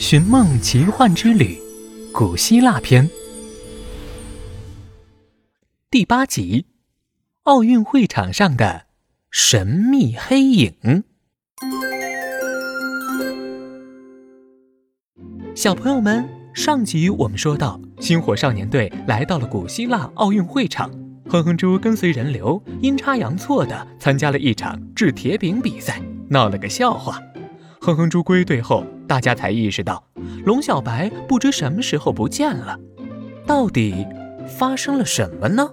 寻梦奇幻之旅》古希腊篇第八集：奥运会场上的神秘黑影。小朋友们，上集我们说到，星火少年队来到了古希腊奥运会场，哼哼猪跟随人流，阴差阳错的参加了一场掷铁饼比赛，闹了个笑话。哼哼猪归队后，大家才意识到，龙小白不知什么时候不见了，到底发生了什么呢？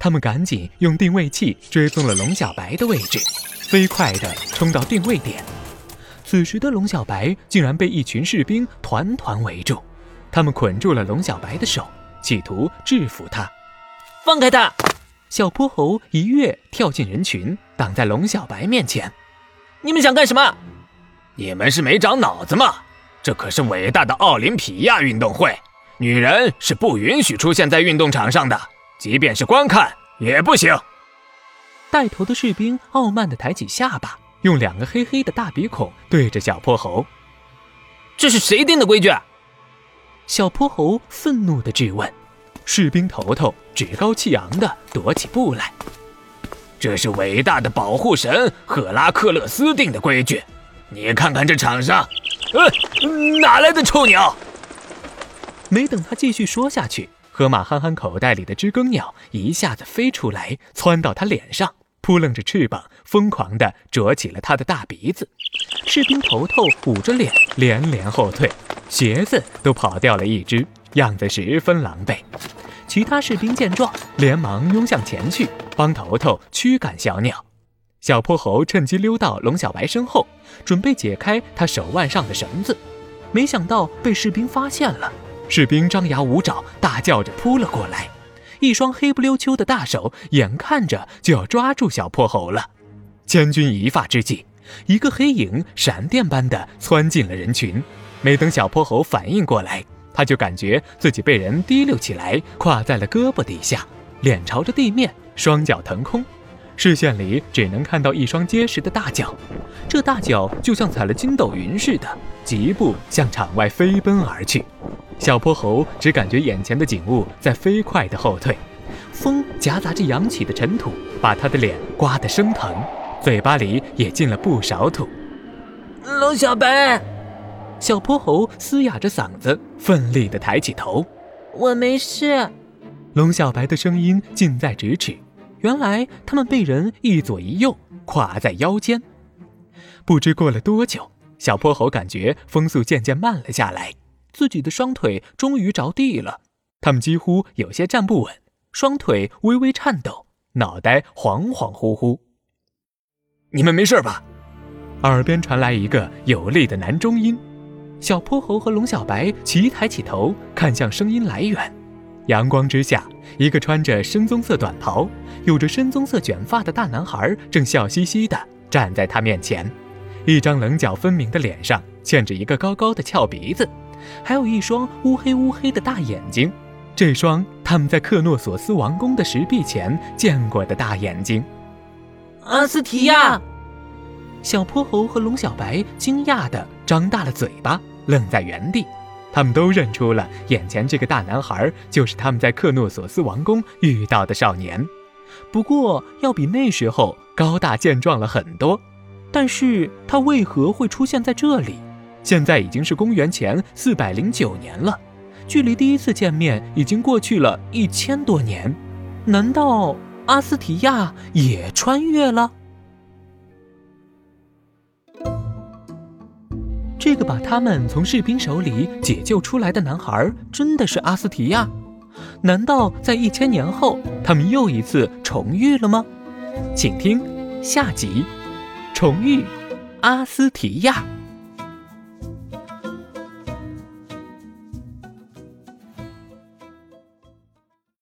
他们赶紧用定位器追踪了龙小白的位置，飞快地冲到定位点。此时的龙小白竟然被一群士兵团团围住，他们捆住了龙小白的手，企图制服他。放开他！小泼猴一跃跳进人群，挡在龙小白面前。你们想干什么？你们是没长脑子吗？这可是伟大的奥林匹亚运动会，女人是不允许出现在运动场上的，即便是观看也不行。带头的士兵傲慢地抬起下巴，用两个黑黑的大鼻孔对着小泼猴。这是谁定的规矩？小泼猴愤怒地质问。士兵头头趾高气扬地踱起步来。这是伟大的保护神赫拉克勒斯定的规矩。你看看这场上，呃，哪来的臭鸟？没等他继续说下去，河马憨憨口袋里的知更鸟一下子飞出来，窜到他脸上，扑棱着翅膀，疯狂地啄起了他的大鼻子。士兵头头捂着脸，连连后退，鞋子都跑掉了一只。样子十分狼狈，其他士兵见状，连忙拥向前去，帮头头驱赶小鸟。小泼猴趁机溜到龙小白身后，准备解开他手腕上的绳子，没想到被士兵发现了。士兵张牙舞爪，大叫着扑了过来，一双黑不溜秋的大手眼看着就要抓住小泼猴了。千钧一发之际，一个黑影闪电般的窜进了人群，没等小泼猴反应过来。他就感觉自己被人提溜起来，跨在了胳膊底下，脸朝着地面，双脚腾空，视线里只能看到一双结实的大脚，这大脚就像踩了筋斗云似的，疾步向场外飞奔而去。小泼猴只感觉眼前的景物在飞快地后退，风夹杂着扬起的尘土，把他的脸刮得生疼，嘴巴里也进了不少土。龙小白。小泼猴嘶哑着嗓子，奋力地抬起头：“我没事。”龙小白的声音近在咫尺。原来他们被人一左一右挎在腰间。不知过了多久，小泼猴感觉风速渐渐慢了下来，自己的双腿终于着地了。他们几乎有些站不稳，双腿微微颤抖，脑袋恍恍惚惚。你们没事吧？耳边传来一个有力的男中音。小泼猴和龙小白齐抬起头，看向声音来源。阳光之下，一个穿着深棕色短袍、有着深棕色卷发的大男孩正笑嘻嘻地站在他面前，一张棱角分明的脸上嵌着一个高高的翘鼻子，还有一双乌黑乌黑的大眼睛，这双他们在克诺索斯王宫的石壁前见过的大眼睛。阿斯提亚，小泼猴和龙小白惊讶地张大了嘴巴。愣在原地，他们都认出了眼前这个大男孩就是他们在克诺索斯王宫遇到的少年，不过要比那时候高大健壮了很多。但是他为何会出现在这里？现在已经是公元前四百零九年了，距离第一次见面已经过去了一千多年，难道阿斯提亚也穿越了？这个把他们从士兵手里解救出来的男孩，真的是阿斯提亚？难道在一千年后，他们又一次重遇了吗？请听下集：重遇阿斯提亚。